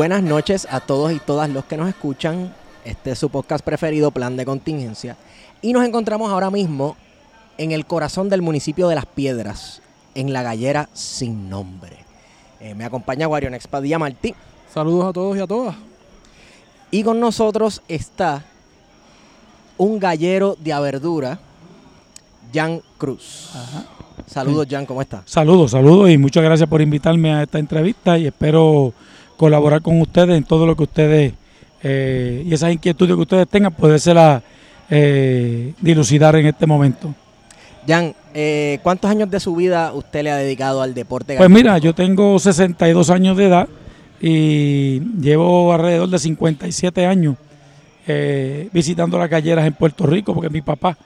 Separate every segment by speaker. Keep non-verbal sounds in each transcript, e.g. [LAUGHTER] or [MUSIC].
Speaker 1: Buenas noches a todos y todas los que nos escuchan. Este es su podcast preferido, Plan de Contingencia. Y nos encontramos ahora mismo en el corazón del municipio de Las Piedras, en la gallera sin nombre. Eh, me acompaña Guarion Expadilla Martí.
Speaker 2: Saludos a todos y a todas.
Speaker 1: Y con nosotros está un gallero de verdura, Jan Cruz. Saludos, Jan, ¿cómo está?
Speaker 2: Saludos, saludos y muchas gracias por invitarme a esta entrevista y espero colaborar con ustedes en todo lo que ustedes eh, y esas inquietudes que ustedes tengan, podérselas eh, dilucidar en este momento.
Speaker 1: Jan, eh, ¿cuántos años de su vida usted le ha dedicado al deporte?
Speaker 2: Pues mira, yo tengo 62 años de edad y llevo alrededor de 57 años eh, visitando las galleras en Puerto Rico porque mi papá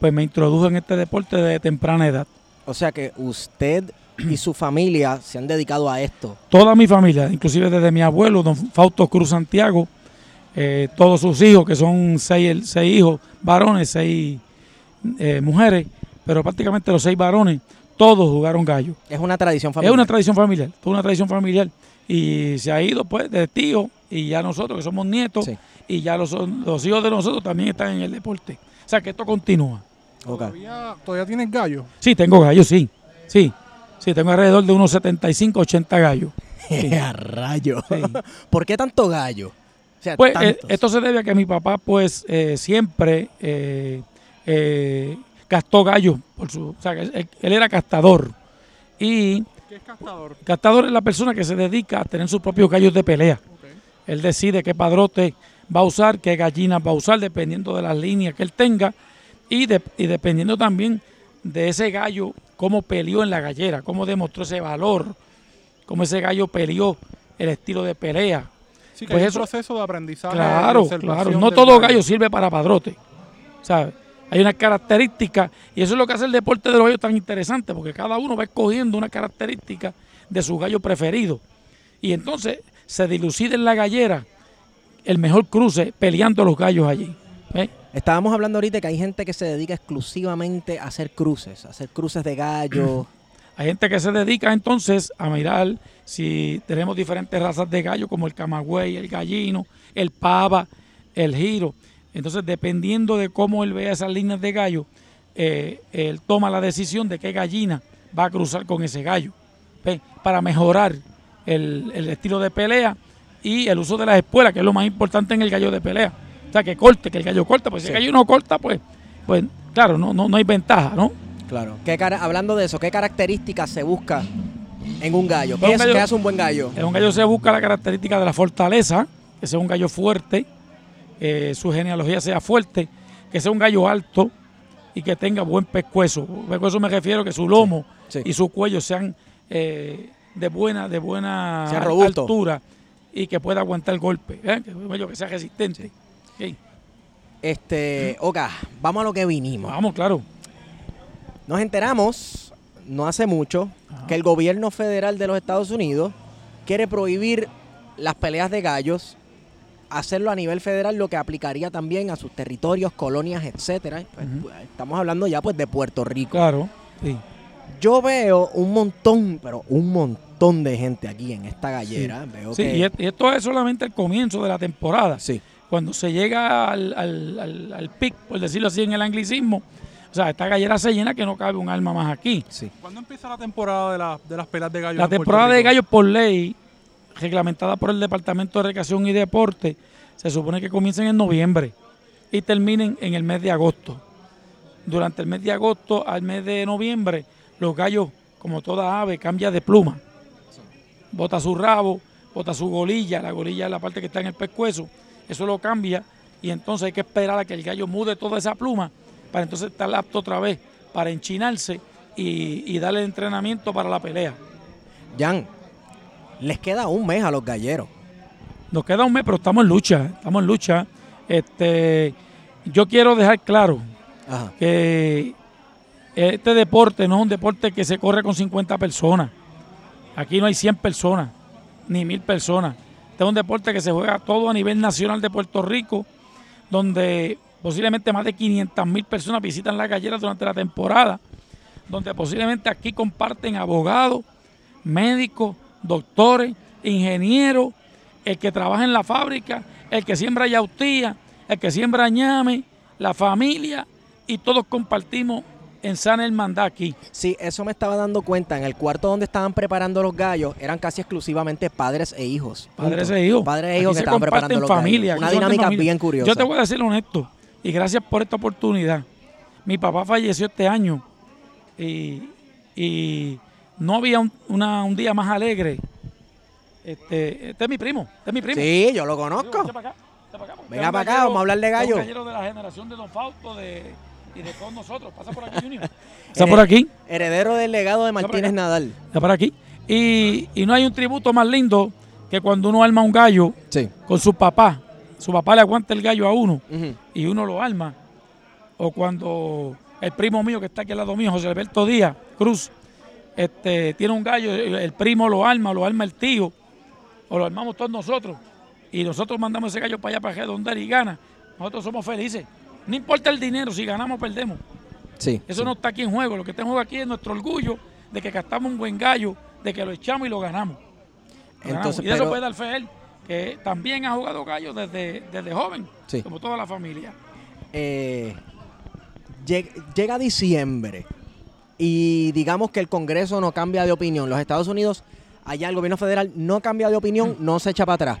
Speaker 2: pues me introdujo en este deporte de temprana edad.
Speaker 1: O sea que usted y su familia se han dedicado a esto.
Speaker 2: Toda mi familia, inclusive desde mi abuelo, don Fausto Cruz Santiago, eh, todos sus hijos, que son seis, seis hijos varones, seis eh, mujeres, pero prácticamente los seis varones, todos jugaron gallo.
Speaker 1: Es una tradición familiar.
Speaker 2: Es una tradición familiar, es una tradición familiar. Y se ha ido pues de tío y ya nosotros que somos nietos
Speaker 1: Sí.
Speaker 2: y ya los, los hijos de nosotros también están en el deporte. O sea que esto continúa.
Speaker 3: ¿Todavía, todavía tienes gallo?
Speaker 2: Sí, tengo gallos, sí. Sí, sí, tengo alrededor de unos 75, 80 gallos. [LAUGHS] Sí.
Speaker 1: a rayo.
Speaker 2: Sí. [LAUGHS]
Speaker 1: ¿Por qué tanto gallo? O sea,
Speaker 2: Pues eh, esto se debe a que mi papá pues eh, siempre eh, eh, castó gallos, por su, o sea, él, él era castador. Y
Speaker 3: ¿Qué es castador?
Speaker 2: castador es la persona que se dedica a tener sus propios gallos de pelea. Él decide qué padrote va a usar, qué gallinas va a usar, dependiendo de las líneas que él tenga y, de- y dependiendo también de ese gallo, cómo peleó en la gallera, cómo demostró ese valor, cómo ese gallo peleó el estilo de pelea.
Speaker 3: Sí, que
Speaker 2: Pues
Speaker 3: hay
Speaker 2: eso-
Speaker 3: un proceso de aprendizaje.
Speaker 2: Claro,
Speaker 3: de
Speaker 2: claro. No todo gallo sirve para padrote. ¿sabes? Hay unas características y eso es lo que hace el deporte de los gallos tan interesante porque cada uno va escogiendo una característica de su gallo preferido. Y entonces se dilucida en la gallera el mejor cruce peleando los gallos allí. ¿eh?
Speaker 1: Estábamos hablando ahorita que hay gente que se dedica exclusivamente a hacer cruces, a hacer cruces de gallo. [CLEARS THROAT]
Speaker 2: Hay gente que se dedica entonces a mirar si tenemos diferentes razas de gallo como el camagüey, el gallino, el pava, el giro. Entonces, dependiendo de cómo él vea esas líneas de gallo, eh, él toma la decisión de qué gallina va a cruzar con ese gallo para mejorar el, el estilo de pelea y el uso de las espuelas, que es lo más importante en el gallo de pelea. O sea, que corte, que el gallo corta, pues si el gallo no corta, pues, pues claro, no, no, no hay ventaja, ¿no?
Speaker 1: Claro. ¿Qué hablando de eso, ¿qué características se busca en un gallo? ¿Qué,
Speaker 2: Pues un
Speaker 1: es,
Speaker 2: gallo-
Speaker 1: qué hace un buen gallo?
Speaker 2: En un gallo se busca la característica de la fortaleza, que sea un gallo fuerte, eh, su genealogía sea fuerte, que sea un gallo alto y que tenga buen pescuezo. Pescuezo me refiero que su lomo
Speaker 1: Sí.
Speaker 2: y su cuello sean eh, de buena, de buena altura y que pueda aguantar el golpe, ¿eh? que sea resistente. Ok.
Speaker 1: Este, Oka, vamos a lo que vinimos.
Speaker 2: Vamos, claro.
Speaker 1: Nos enteramos, no hace mucho, que el gobierno federal de los Estados Unidos quiere prohibir las peleas de gallos, hacerlo a nivel federal, lo que aplicaría también a sus territorios, colonias, etcétera. Pues, pues, estamos hablando ya pues de Puerto Rico.
Speaker 2: Claro, sí.
Speaker 1: Yo veo un montón, pero un montón de gente aquí en esta gallera. Veo
Speaker 2: Sí,
Speaker 1: que-
Speaker 2: y esto es solamente el comienzo de la temporada.
Speaker 1: sí.
Speaker 2: Cuando se llega al, al, al, al pic, por decirlo así en el anglicismo, o sea, esta gallera se llena que no cabe un alma más aquí.
Speaker 1: Sí.
Speaker 3: ¿Cuándo empieza la temporada de, la- de las peleas de gallos?
Speaker 2: La temporada de gallos por ley, reglamentada por el Departamento de Recreación y Deporte, se supone que comiencen en noviembre y terminen en el mes de agosto. Durante el mes de agosto al mes de noviembre, los gallos, como toda ave, cambian de pluma. Bota su rabo, bota su golilla, la golilla es la parte que está en el pescuezo, eso lo cambia y entonces hay que esperar a que el gallo mude toda esa pluma para entonces estar apto otra vez para enchinarse y, y darle entrenamiento para la pelea.
Speaker 1: Jan, les queda un mes a los galleros.
Speaker 2: Nos queda un mes, pero estamos en lucha, estamos en lucha. Este, yo quiero dejar claro
Speaker 1: Ajá.
Speaker 2: que este deporte no es un deporte que se corre con 50 personas. Aquí no hay 100 personas, ni 1000 personas. Este es un deporte que se juega todo a nivel nacional de Puerto Rico, donde posiblemente más de 500 mil personas visitan las galleras durante la temporada, donde posiblemente aquí comparten abogados, médicos, doctores, ingenieros, el que trabaja en la fábrica, el que siembra yautía, el que siembra ñame, la familia, y todos compartimos en sana hermandad aquí.
Speaker 1: Sí, eso me estaba dando cuenta. En el cuarto donde estaban preparando los gallos eran casi exclusivamente padres e hijos.
Speaker 2: Padres
Speaker 1: Punto.
Speaker 2: e hijos.
Speaker 1: Padres e
Speaker 2: Aquí
Speaker 1: hijos que
Speaker 2: se
Speaker 1: estaban preparando los
Speaker 2: familia,
Speaker 1: gallos. Una
Speaker 2: aquí
Speaker 1: dinámica
Speaker 2: familia.
Speaker 1: bien curiosa.
Speaker 2: Yo te voy a decir honesto, y gracias por esta oportunidad. Mi papá falleció este año y, y no había un, una- un día más alegre. Este, este es mi primo, este es mi primo.
Speaker 1: Sí, yo lo conozco. Venga para acá, vamos a hablar de
Speaker 2: es un
Speaker 1: gallo.
Speaker 2: gallero de la generación de Don Fausto de, y de todos nosotros. Pasa por aquí, Junior. [LAUGHS] Pasa por aquí.
Speaker 1: Heredero del legado de Martínez. Nadal.
Speaker 2: Está por aquí. Y, y no hay un tributo más lindo que cuando uno arma un gallo
Speaker 1: Sí.
Speaker 2: con su papá. Su papá le aguanta el gallo a uno y uno lo arma. O cuando el primo mío que está aquí al lado mío, José Alberto Díaz Cruz, este, tiene un gallo, el el primo lo arma, lo arma el tío, o lo armamos todos nosotros. Y nosotros mandamos ese gallo para allá para redondar y gana. Nosotros somos felices. No importa el dinero, si ganamos o perdemos.
Speaker 1: Sí.
Speaker 2: Eso
Speaker 1: sí.
Speaker 2: no está aquí en juego. Lo que está en juego aquí es nuestro orgullo de que gastamos un buen gallo, de que lo echamos y lo ganamos. Lo ganamos.
Speaker 1: Entonces,
Speaker 2: y de eso puede dar fe él, que también ha jugado gallo desde, desde joven,
Speaker 1: Sí.
Speaker 2: como toda la familia.
Speaker 1: Eh, lleg- llega diciembre y digamos que el Congreso no cambia de opinión. Los Estados Unidos, allá el gobierno federal no cambia de opinión, no se echa para atrás.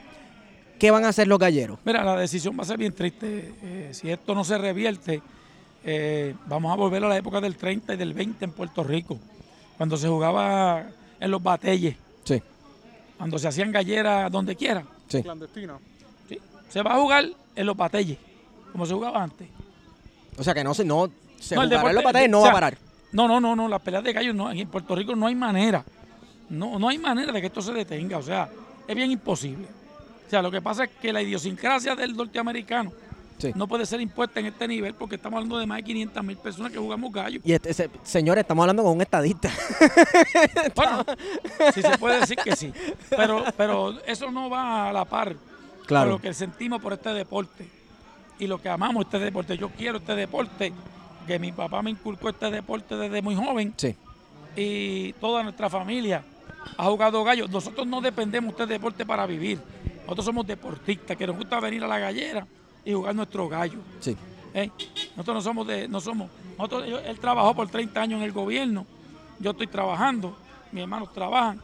Speaker 1: ¿Qué van a hacer los galleros?
Speaker 2: Mira, la decisión va a ser bien triste. Eh, si esto no se revierte, eh, vamos a volver a la época del 30 y del 20 en Puerto Rico, cuando se jugaba en los batelles,
Speaker 1: Sí,
Speaker 2: cuando se hacían galleras donde quiera.
Speaker 1: sí.
Speaker 3: Clandestina.
Speaker 2: ¿sí? Se va a jugar en los batelles, como se jugaba antes.
Speaker 1: O sea que no se, no, se
Speaker 2: No, el
Speaker 1: en los
Speaker 2: deporte-
Speaker 1: batalles, no
Speaker 2: o
Speaker 1: va a parar.
Speaker 2: No, no, no, no, las peleas de gallos no, en Puerto Rico no hay manera. No, no hay manera de que esto se detenga, o sea, es bien imposible. Sea, lo que pasa es que la idiosincrasia del norteamericano
Speaker 1: Sí.
Speaker 2: no puede ser impuesta en este nivel porque estamos hablando de más de 500 mil personas que jugamos gallos.
Speaker 1: Y este, ese- señores, estamos hablando con un estadista. [LAUGHS]
Speaker 2: Bueno, sí se puede decir que sí, pero, pero eso no va a la par
Speaker 1: Claro.
Speaker 2: con lo que sentimos por este deporte y lo que amamos este deporte. Yo quiero este deporte, que mi papá me inculcó este deporte desde muy joven
Speaker 1: Sí,
Speaker 2: y toda nuestra familia ha jugado gallo. Nosotros no dependemos de este deporte para vivir. Nosotros somos deportistas que nos gusta venir a la gallera y jugar nuestro gallo.
Speaker 1: sí.
Speaker 2: ¿eh? Nosotros no somos de, no somos, nosotros, yo- él trabajó por 30 años en el gobierno, yo estoy trabajando, mis hermanos trabajan,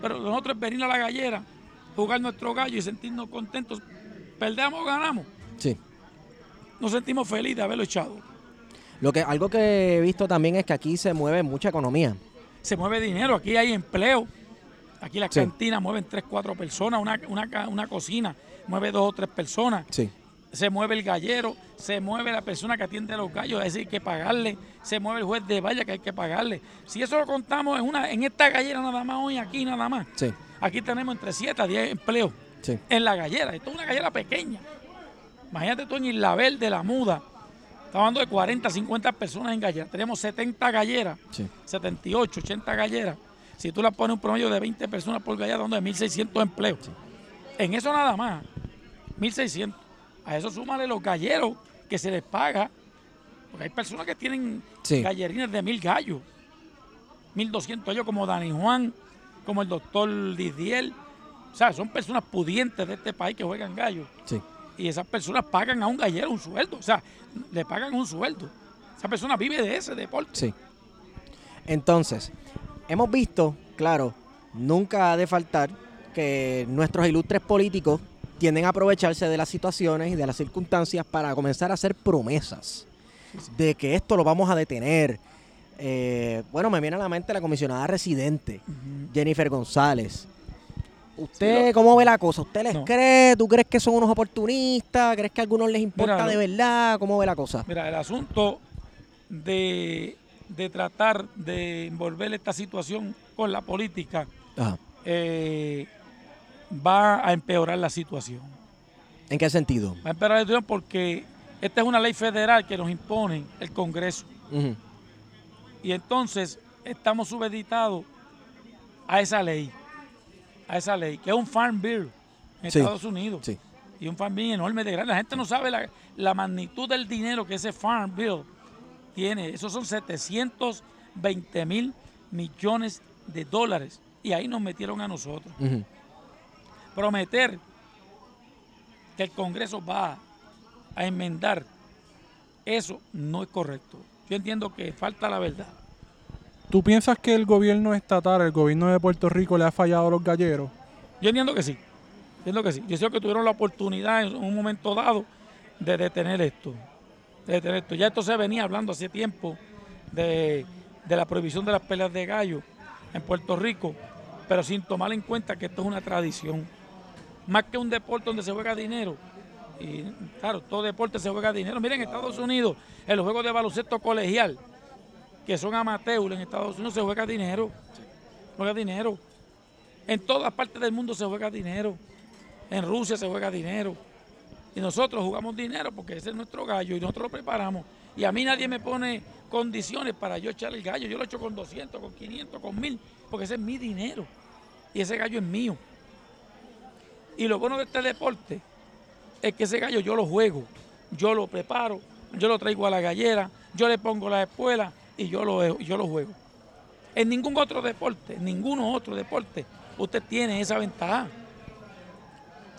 Speaker 2: pero nosotros es venir a la gallera, jugar nuestro gallo y sentirnos contentos. Perdemos o ganamos,
Speaker 1: Sí.
Speaker 2: nos sentimos felices de haberlo echado.
Speaker 1: Lo que, algo que he visto también es que aquí se mueve mucha economía.
Speaker 2: se mueve dinero, aquí hay empleo. Aquí las
Speaker 1: Sí.
Speaker 2: cantinas mueven tres, cuatro personas, una, una, una cocina mueve dos o tres personas.
Speaker 1: Sí.
Speaker 2: Se mueve el gallero, se mueve la persona que atiende a los gallos, es decir, hay que pagarle, se mueve el juez de valla que hay que pagarle. Si eso lo contamos en una en esta gallera nada más hoy aquí nada más.
Speaker 1: Sí.
Speaker 2: Aquí tenemos entre 7 a 10 empleos
Speaker 1: Sí.
Speaker 2: en la gallera. Esto es una gallera pequeña. Imagínate tú en Isla Verde, La Muda. Estamos hablando de 40, 50 personas en gallera. Tenemos 70 galleras,
Speaker 1: Sí.
Speaker 2: 78, 80 galleras. Si tú las pones un promedio de 20 personas por gallera, estamos hablando de 1.600 empleos. En eso nada más, 1.600. A eso súmale los galleros que se les paga. Porque hay personas que tienen
Speaker 1: Sí.
Speaker 2: gallerines de mil gallos. 1.200 ellos como Dani Juan, como el doctor Didier. O sea, son personas pudientes de este país que juegan gallos.
Speaker 1: Sí.
Speaker 2: Y esas personas pagan a un gallero un sueldo. O sea, le pagan un sueldo. Esa persona vive de ese deporte.
Speaker 1: Sí. Entonces, hemos visto, claro, nunca ha de faltar que nuestros ilustres políticos tienden a aprovecharse de las situaciones y de las circunstancias para comenzar a hacer promesas de que esto lo vamos a detener. Eh, bueno, me viene a la mente la comisionada residente, Jennifer González. ¿Usted
Speaker 2: Sí, lo-
Speaker 1: cómo ve la cosa? ¿Usted les
Speaker 2: No.
Speaker 1: cree? ¿Tú crees que son unos oportunistas? ¿Crees que a algunos les importa
Speaker 2: Mira,
Speaker 1: de verdad? ¿Cómo ve la cosa?
Speaker 2: Mira, el asunto de, de tratar de envolver esta situación con la política
Speaker 1: Ajá.
Speaker 2: eh, va a empeorar la situación.
Speaker 1: ¿En qué sentido?
Speaker 2: Va a empeorar la situación porque esta es una ley federal que nos impone el Congreso. Y entonces estamos subeditados a esa ley, a esa ley, que es un Farm Bill en
Speaker 1: Sí,
Speaker 2: Estados Unidos.
Speaker 1: sí.
Speaker 2: Y un Farm Bill enorme de grande. La gente no sabe la, la magnitud del dinero que ese Farm Bill tiene. Esos son 720 mil millones de dólares. Y ahí nos metieron a nosotros. Prometer que el Congreso va a enmendar, eso no es correcto. Yo entiendo que falta la verdad.
Speaker 3: ¿Tú piensas que el gobierno estatal, el gobierno de Puerto Rico, le ha fallado a los galleros?
Speaker 2: Yo entiendo que sí. Entiendo que sí. Yo sé que tuvieron la oportunidad en un momento dado de detener esto. Ya esto se venía hablando hace tiempo de, la prohibición de las peleas de gallo en Puerto Rico, pero sin tomar en cuenta que esto es una tradición. Más que un deporte donde se juega dinero. Y claro, todo deporte se juega dinero. Miren, en Estados Unidos, en los juegos de baloncesto colegial, que son amateurs, en Estados Unidos se juega dinero. Juega dinero. En todas partes del mundo se juega dinero. En Rusia se juega dinero. Y nosotros jugamos dinero porque ese es nuestro gallo y nosotros lo preparamos. Y a mí nadie me pone condiciones para yo echar el gallo. Yo lo echo con 200, con 500, con 1000, porque ese es mi dinero. Y ese gallo es mío. Y lo bueno de este deporte es que ese gallo yo lo juego, yo lo preparo, yo lo traigo a la gallera, yo le pongo la espuela y yo lo, yo lo juego. En ningún otro deporte, en ninguno otro deporte, usted tiene esa ventaja.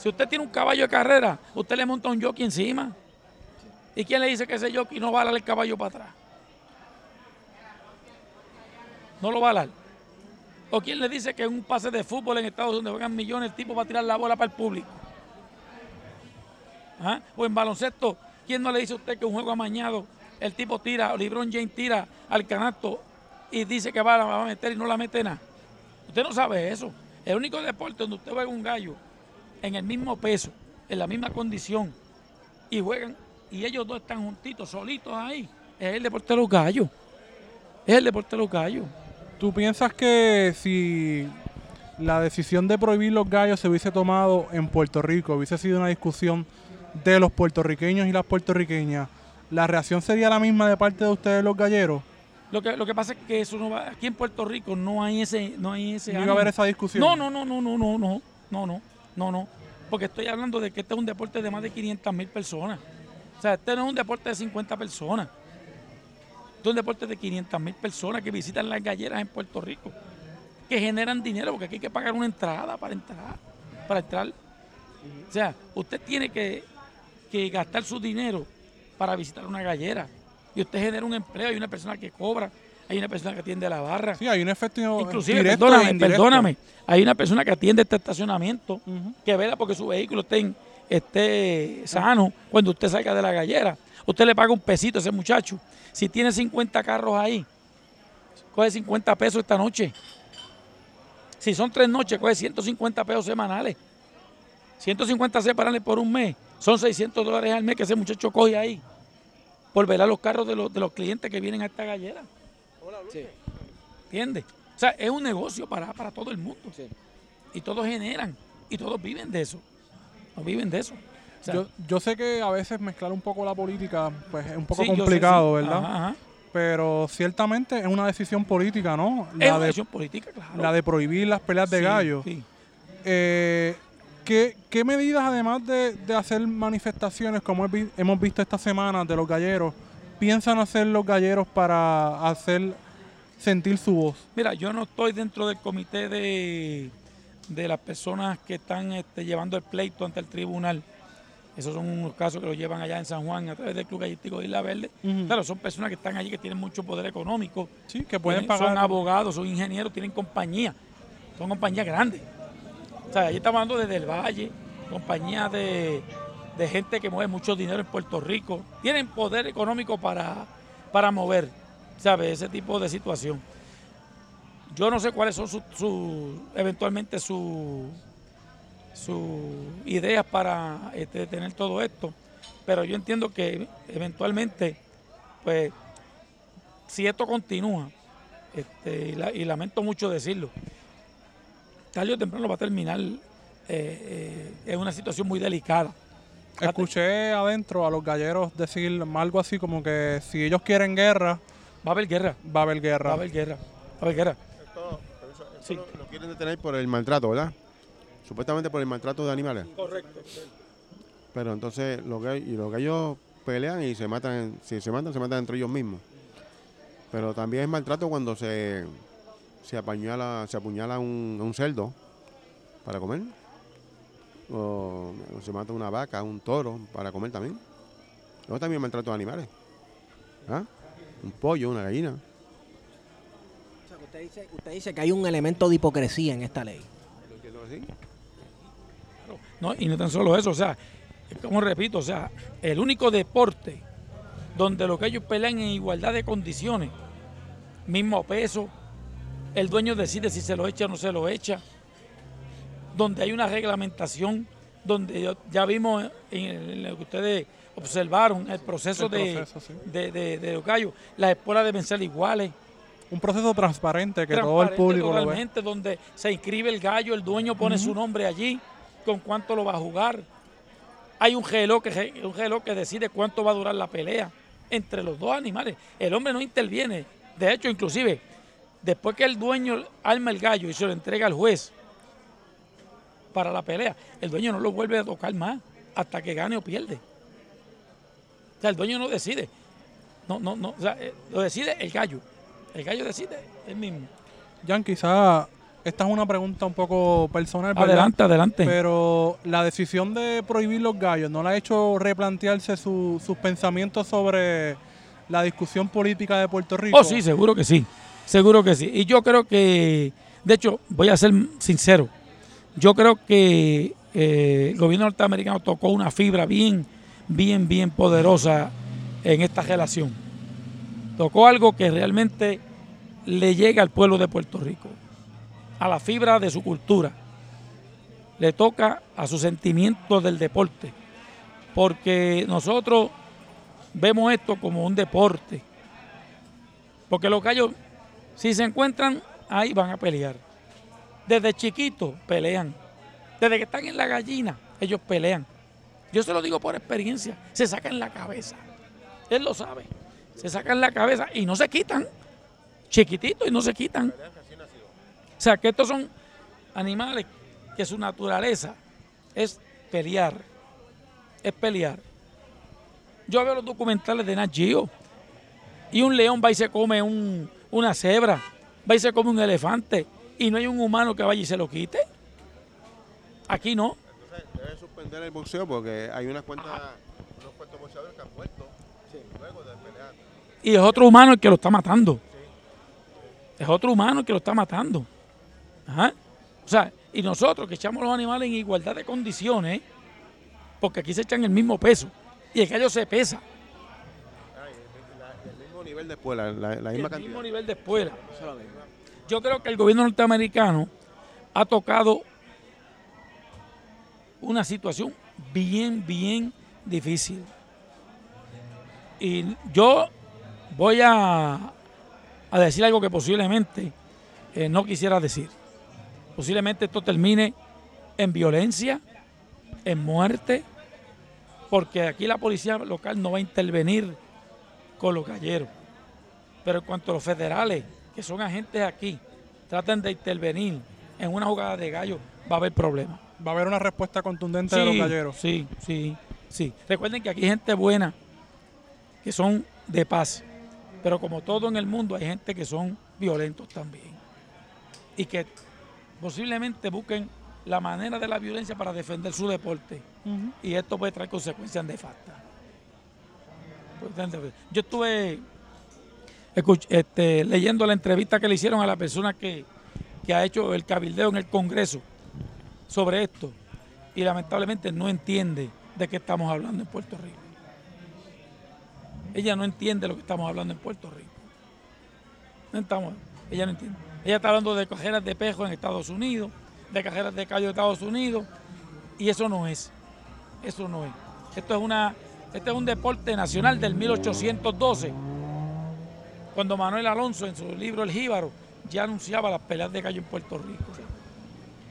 Speaker 2: Si usted tiene un caballo de carrera, usted le monta un jockey encima. ¿Y quién le dice que ese jockey no va a dar el caballo para atrás? No lo va a dar. ¿O quién le dice que en un pase de fútbol en Estados Unidos donde juegan millones, el tipo va a tirar la bola para el público? ¿Ah? O en baloncesto, ¿quién no le dice a usted que un juego amañado, el tipo tira, LeBron James tira al canasto y dice que va, va a meter y no la mete nada? Usted no sabe eso. El único deporte donde usted juega un gallo en el mismo peso, en la misma condición, y juegan, y ellos dos están juntitos, solitos ahí, es el deporte de los gallos. Es el deporte de los gallos.
Speaker 3: ¿Tú piensas que si la decisión de prohibir los gallos se hubiese tomado en Puerto Rico, hubiese sido una discusión de los puertorriqueños y las puertorriqueñas, la reacción sería la misma de parte de ustedes los galleros?
Speaker 2: Lo que, lo que pasa es que eso no va, aquí en Puerto Rico no hay ese, no hay ese
Speaker 3: ¿No iba a haber esa discusión?
Speaker 2: No, no, no, no, no, no, no, no, no, no, no. Porque estoy hablando de que este es un deporte de más de 500 mil personas. O sea, este no es un deporte de 50 personas. Este es un deporte de 500 mil personas que visitan las galleras en Puerto Rico, que generan dinero, porque aquí hay que pagar una entrada para entrar. Para entrar. O sea, usted tiene que, que gastar su dinero para visitar una gallera. Y usted genera un empleo, hay una persona que cobra, hay una persona que atiende la barra.
Speaker 3: Sí, hay un efecto
Speaker 2: Inclusive,
Speaker 3: directo e
Speaker 2: perdóname,
Speaker 3: indirecto.
Speaker 2: perdóname, hay una persona que atiende este estacionamiento, que vela porque su vehículo esté sano cuando usted salga de la gallera. Usted le paga un pesito a ese muchacho. Si tiene 50 carros ahí, coge 50 pesos esta noche. Si son tres noches, coge 150 pesos semanales. 150 semanales por un mes. Son 600 dólares al mes que ese muchacho coge ahí. Por velar los carros de los, de los clientes que vienen a esta gallera. ¿Entiendes? O sea, es un negocio para, para todo el mundo. Y todos generan. Y todos viven de eso. No viven de eso. O sea,
Speaker 3: Yo, yo sé que a veces mezclar un poco la política pues es un poco
Speaker 2: sí, sé,
Speaker 3: complicado,
Speaker 2: sí.
Speaker 3: ¿verdad?
Speaker 2: Ajá, ajá.
Speaker 3: Pero ciertamente es una decisión política, ¿no?
Speaker 2: Es
Speaker 3: La
Speaker 2: una
Speaker 3: de,
Speaker 2: decisión política, claro.
Speaker 3: la de prohibir las peleas de
Speaker 2: Sí,
Speaker 3: gallos.
Speaker 2: sí.
Speaker 3: Eh, ¿Qué, qué medidas, además de, de hacer manifestaciones como he hemos visto esta semana de los galleros, piensan hacer los galleros para hacer sentir su voz?
Speaker 2: Mira, yo no estoy dentro del comité de, de las personas que están este, llevando el pleito ante el tribunal. Esos son unos casos que los llevan allá en San Juan a través del Club Gallístico de Isla Verde.
Speaker 3: Ujú.
Speaker 2: Claro, son personas que están allí que tienen mucho poder económico.
Speaker 3: Sí, que pueden
Speaker 2: tienen- Son
Speaker 3: pagar.
Speaker 2: abogados, son ingenieros, tienen compañía. Son compañías grandes. O sea, allí estamos hablando desde el Valle, compañías de, de gente que mueve mucho dinero en Puerto Rico. Tienen poder económico para, para mover, ¿sabes? Ese tipo de situación. Yo no sé cuáles son sus, sus- eventualmente sus sus ideas para este, tener todo esto, pero yo entiendo que eventualmente, pues, si esto continúa, este, y, la- y lamento mucho decirlo, tarde o temprano va a terminar eh, eh, en una situación muy delicada.
Speaker 3: Escuché adentro a los galleros decir algo así como que si ellos quieren guerra,
Speaker 2: Va a haber guerra,
Speaker 3: va a haber
Speaker 2: va
Speaker 3: guerra.
Speaker 2: a haber guerra, va a haber guerra.
Speaker 4: Esto, eso-
Speaker 2: Sí.
Speaker 4: lo, lo quieren detener por el maltrato, ¿verdad? Supuestamente por el maltrato de animales.
Speaker 2: Correcto.
Speaker 4: Pero entonces los gay- y los gallos pelean y se matan, si se matan, se matan entre ellos mismos. Pero también es maltrato cuando se, se apuñala, se apuñala un, un cerdo para comer. O, o se mata una vaca, un toro para comer también. Eso también es maltrato de animales. ¿Ah? Un pollo, una gallina.
Speaker 1: O sea, que usted, dice, usted dice que hay un elemento de hipocresía en esta ley.
Speaker 4: ¿Lo entiendo así?
Speaker 2: No, y no tan solo eso, o sea, como repito, o sea, el único deporte donde los gallos pelean en igualdad de condiciones, mismo peso, el dueño decide si se lo echa o no se lo echa, donde hay una reglamentación, donde ya vimos en, el- en lo que ustedes observaron el proceso,
Speaker 3: El
Speaker 2: de,
Speaker 3: sí.
Speaker 2: de, de- gallos, las escuelas deben ser iguales,
Speaker 3: Un proceso transparente que todo el público lo ve.
Speaker 2: donde se inscribe el gallo, el dueño pone su nombre allí, con cuánto lo va a jugar. Hay un reloj que, un reloj que decide cuánto va a durar la pelea entre los dos animales. El hombre no interviene. De hecho, inclusive, después que el dueño arma el gallo y se lo entrega al juez para la pelea, el dueño no lo vuelve a tocar más hasta que gane o pierde. Sea, el dueño no decide. No, no, no. O sea, eh, lo decide el gallo. El gallo decide él mismo.
Speaker 3: Jan, quizá esta es una pregunta un poco personal, ¿verdad?
Speaker 2: Adelante, adelante.
Speaker 3: Pero la decisión de prohibir los gallos no la ha hecho replantearse su- sus pensamientos sobre la discusión política de Puerto Rico.
Speaker 2: Oh, sí, seguro que sí. Seguro que sí. Y yo creo que, de hecho, voy a ser sincero. Yo creo que eh, el gobierno norteamericano tocó una fibra bien, bien, bien poderosa en esta relación. Tocó algo que realmente le llega al pueblo de Puerto Rico, a la fibra de su cultura. Le toca a su sentimiento del deporte. Porque nosotros vemos esto como un deporte. Porque los gallos, si se encuentran, ahí van a pelear. Desde chiquitos pelean. Desde que están en la gallina, ellos pelean. Yo se lo digo por experiencia. Se sacan la cabeza. Él lo sabe. Se sacan la cabeza y no se quitan. Chiquititos y no se quitan. O sea, que estos son animales que su naturaleza es pelear. Es pelear. Yo veo los documentales de Nat y un león va y se come un- una cebra, va y se come un elefante y no hay un humano que vaya y se lo quite. Aquí no.
Speaker 4: Suspender el boxeo porque hay unas cuantas, unos cuantos boxeadores que han muerto luego de pelear.
Speaker 2: Y es otro humano el que lo está matando. Es otro humano el que lo está matando. Ajá. O sea, y nosotros que echamos los animales en igualdad de condiciones, porque aquí se echan el mismo peso y el gallo se pesa.
Speaker 4: Ah, el, la- el mismo nivel de escuela, la, la
Speaker 2: el
Speaker 4: misma cantidad.
Speaker 2: mismo nivel de espuela. Yo creo que el gobierno norteamericano ha tocado una situación bien, bien difícil. Y yo voy a, a decir algo que posiblemente eh, no quisiera decir. Posiblemente esto termine en violencia, en muerte, porque aquí la policía local no va a intervenir con los galleros. Pero en cuanto a los federales, que son agentes aquí, traten de intervenir en una jugada de gallo, va a haber problemas.
Speaker 3: Va a haber una respuesta contundente de los galleros.
Speaker 2: Sí, sí, sí. Recuerden que aquí hay gente buena, que son de paz, pero como todo en el mundo hay gente que son violentos también y que posiblemente busquen la manera de la violencia para defender su deporte y esto puede traer consecuencias nefastas. Yo estuve este, leyendo la entrevista que le hicieron a la persona que, que ha hecho el cabildeo en el Congreso sobre esto y lamentablemente no entiende de qué estamos hablando en Puerto Rico. Ella no entiende lo que estamos hablando en Puerto Rico. No estamos, ella no entiende. Ella está hablando de cajeras de pejo en Estados Unidos, de cajeras de callo de Estados Unidos, y eso no es. Eso no es. Esto es una, este es un deporte nacional del 1812. Cuando Manuel Alonso en su libro El Jíbaro ya anunciaba las peleas de gallo en Puerto Rico.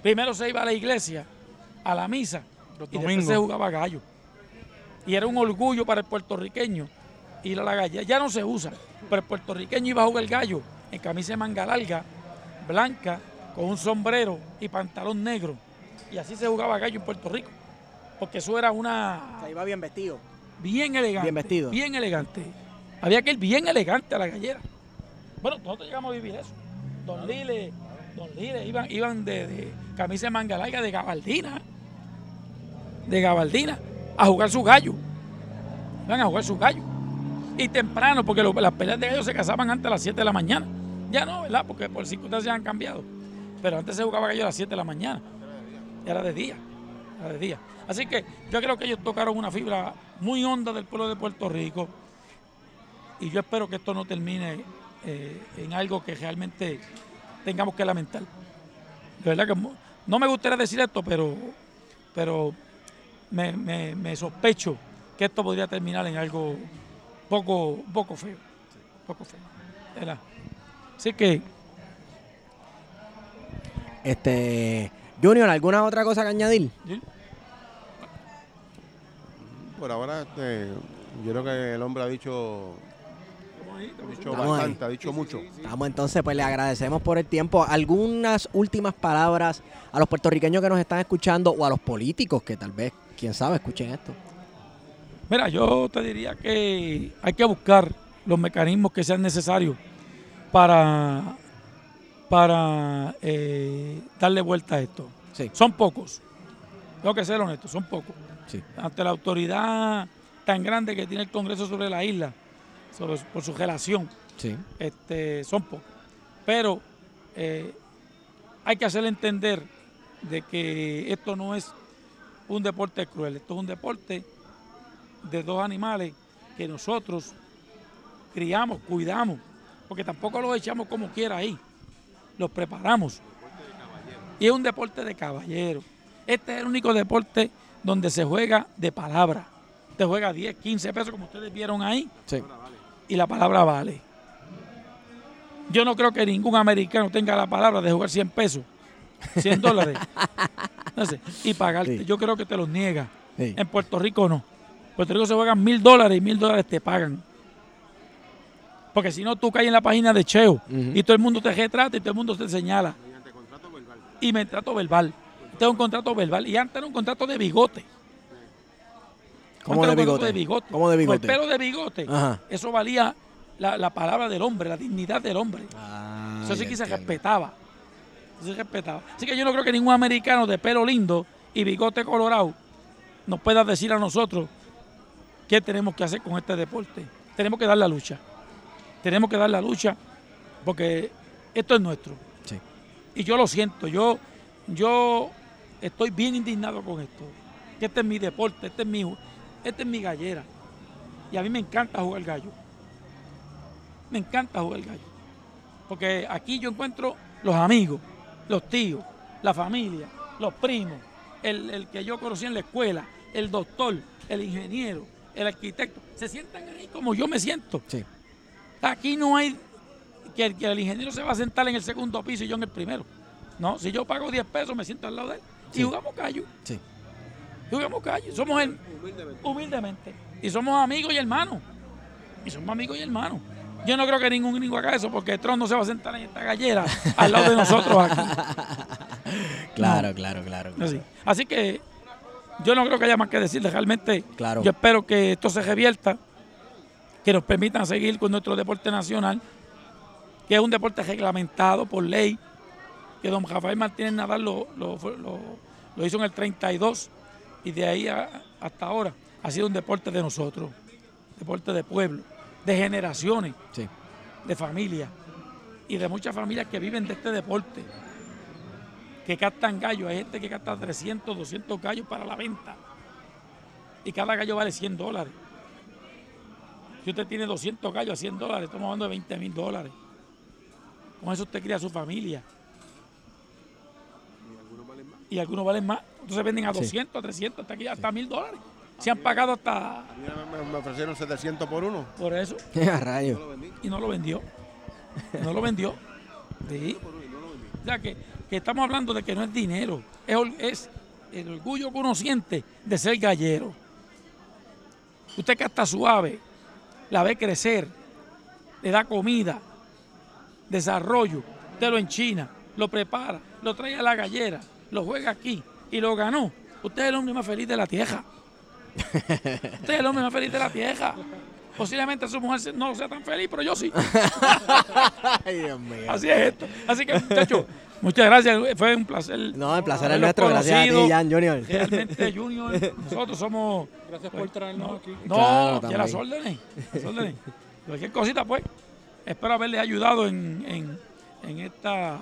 Speaker 2: Primero se iba a la iglesia, a la misa, y después se jugaba gallo. Y era un orgullo para el puertorriqueño ir a la gallera. Ya no se usa, pero el puertorriqueño iba a jugar gallo en camisa de manga larga, blanca, con un sombrero y pantalón negro. Y así se jugaba gallo en Puerto Rico. Porque eso era una.
Speaker 1: Se iba bien vestido.
Speaker 2: Bien elegante.
Speaker 1: Bien vestido.
Speaker 2: Bien elegante. Había que ir bien elegante a la gallera. Bueno, nosotros llegamos a vivir eso. Don Lile, Don Lile, iban, iban de, camisa de manga larga de gabardina. De gabardina. A jugar su gallo. Iban a jugar su gallo. Y temprano, porque las peleas de gallo se casaban antes a las 7 de la mañana. Ya no, ¿verdad? Porque por circunstancias han cambiado. Pero antes se jugaba gallo a las 7 de la mañana. Era de día. Era de día. Así que yo creo que ellos tocaron una fibra muy honda del pueblo de Puerto Rico. Y yo espero que esto no termine eh, en algo que realmente tengamos que lamentar. De verdad que no me gustaría decir esto, pero, pero me, sospecho que esto podría terminar en algo poco, poco feo. Poco feo. Así que.
Speaker 1: Este. Junior, ¿alguna otra cosa que añadir?
Speaker 4: Por ahora, este, yo creo que el hombre ha dicho ha dicho bastante, ha dicho mucho.
Speaker 1: Vamos entonces, pues le agradecemos por el tiempo. Algunas últimas palabras a los puertorriqueños que nos están escuchando o a los políticos que tal vez, quién sabe, escuchen esto.
Speaker 2: Mira, yo te diría que hay que buscar los mecanismos que sean necesarios para, para eh, darle vuelta a esto. Son pocos. Tengo que ser honesto, son pocos. Ante la autoridad tan grande que tiene el Congreso sobre la isla, por su relación, este, son pocos. Pero eh, hay que hacerle entender de que esto no es un deporte cruel, esto es un deporte de dos animales que nosotros criamos, cuidamos, porque tampoco los echamos como quiera ahí, los preparamos. Y es un deporte de caballero. Este es el único deporte donde se juega de palabra. Te juega 10, 15 pesos, como ustedes vieron ahí. Y la palabra vale. Yo no creo que ningún americano tenga la palabra de jugar 100 pesos, 100 [LAUGHS] dólares. y pagarte. Yo creo que te los niega. En Puerto Rico no. En Puerto Rico se juegan mil dólares y mil dólares te pagan. Porque si no, tú caes en la página de Cheo y todo el mundo te retrata y todo el mundo te señala. Y me trato verbal. Este es un contrato verbal. Y antes era un contrato de bigote.
Speaker 1: ¿Cómo de bigote? de bigote? ¿Cómo de bigote?
Speaker 2: el pelo de bigote. Eso valía la, palabra del hombre, la dignidad del hombre. Ah, eso sí que se respetaba. Eso se respetaba. Así que yo no creo que ningún americano de pelo lindo y bigote colorado nos pueda decir a nosotros qué tenemos que hacer con este deporte. Tenemos que dar la lucha. Tenemos que dar la lucha porque esto es nuestro. Sí. Y yo lo siento. Yo, yo estoy bien indignado con esto. Que este es mi deporte, este es mi, este es mi gallera. Y a mí me encanta jugar gallo. Me encanta jugar gallo. Porque aquí yo encuentro los amigos, los tíos, la familia, los primos, el, que yo conocí en la escuela, el doctor, el ingeniero, el arquitecto. Se sientan ahí como yo me siento. Sí. Aquí no hay que el, que el ingeniero se va a sentar en el segundo piso y yo en el primero. No, si yo pago 10 pesos, me siento al lado de él. Y jugamos callo. Sí. jugamos callo. Somos el, humildemente. Y somos amigos y hermanos. Y somos amigos y hermanos. Yo no creo que ningún gringo haga eso porque Tron no se va a sentar en esta gallera al lado de nosotros aquí. [LAUGHS]
Speaker 1: Claro, claro, claro. claro.
Speaker 5: Así. Así que yo no creo que haya más que decir. Realmente
Speaker 1: Claro.
Speaker 5: yo espero que esto se revierta, que nos permitan seguir con nuestro deporte nacional, que es un deporte reglamentado por ley, que don Rafael Martínez Nadal lo, lo- lo- lo hizo en el 32 y de ahí a- hasta ahora ha sido un deporte de nosotros, deporte de pueblo, de generaciones,
Speaker 1: Sí.
Speaker 5: de familias y de muchas familias que viven de este deporte, que captan gallos. Hay gente que capta 300, 200 gallos para la venta y cada gallo vale 100 dólares. Si usted tiene 200 gallos a 100 dólares, estamos hablando de 20 mil dólares. Con eso usted cría a su familia. Y algunos valen más. Entonces venden a
Speaker 1: Sí.
Speaker 5: 200, a 300, hasta aquí hasta mil dólares. Se han pagado hasta
Speaker 4: A mí me, me ofrecieron 700 por uno.
Speaker 5: por eso [LAUGHS]
Speaker 1: A rayos.
Speaker 5: y no lo vendió. No lo vendió. Sí. O sea que, que estamos hablando de que no es dinero, es, el orgullo que uno siente de ser gallero. Usted que hasta su ave la ve crecer, le da comida, desarrollo, usted lo enchina, lo prepara, lo trae a la gallera, lo juega aquí y lo ganó. Usted es el hombre más feliz de la tierra. Usted es el hombre más feliz de la tierra. Posiblemente su mujer no sea tan feliz, pero yo sí. [LAUGHS]
Speaker 1: Ay, Dios mío.
Speaker 5: Así es esto. Así que, muchachos, muchas gracias. Fue un placer.
Speaker 1: No, el placer es nuestro. Gracias a ti. Jan Junior.
Speaker 5: Realmente, [LAUGHS] Junior, nosotros somos.
Speaker 3: Gracias por traernos
Speaker 5: no,
Speaker 3: aquí.
Speaker 5: No,
Speaker 1: Claro,
Speaker 5: que las órdenes. Las órdenes. Cualquier cosita, pues. Espero haberles ayudado en, en, en esta.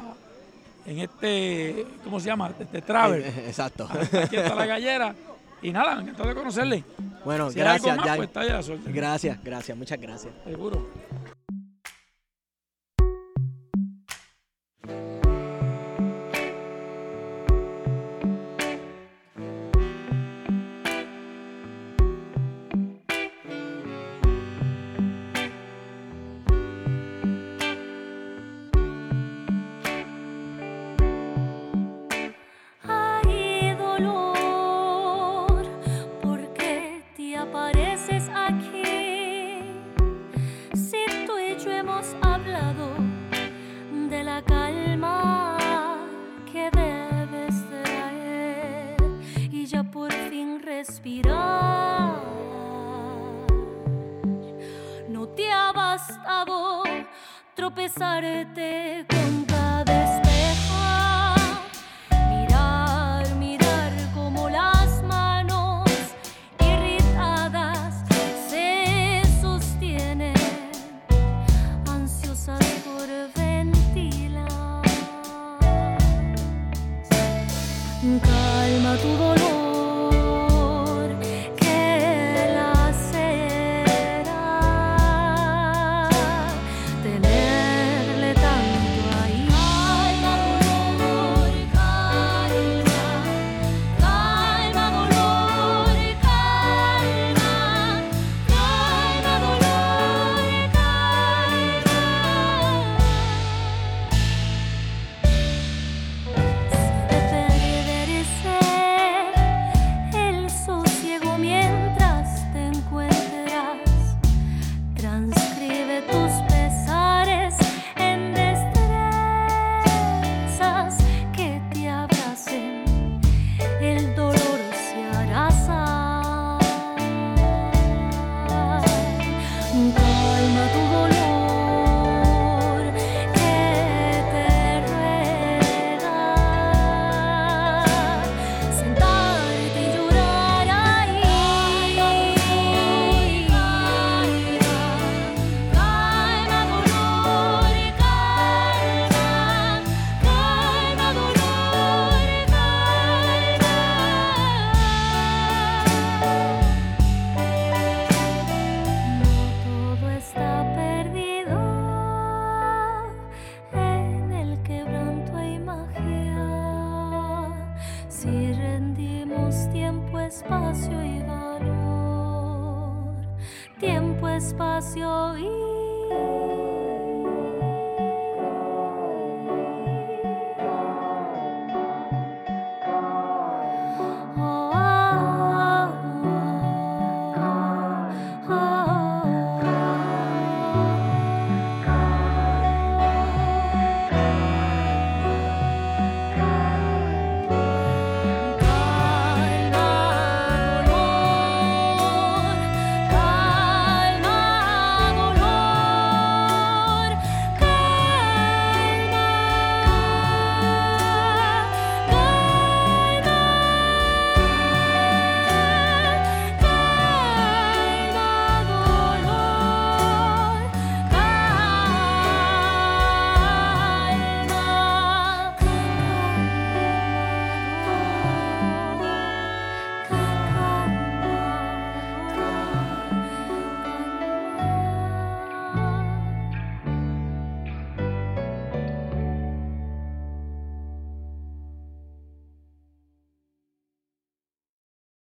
Speaker 5: En este. ¿Cómo se llama? Este travel. [LAUGHS]
Speaker 1: Exacto.
Speaker 5: Aquí está la gallera. Y nada, encantado de conocerle.
Speaker 1: Bueno,
Speaker 5: Si
Speaker 1: gracias,
Speaker 5: más,
Speaker 1: Jan.
Speaker 5: pues está ahí a la suerte.
Speaker 1: Gracias, gracias, muchas gracias.
Speaker 5: Seguro.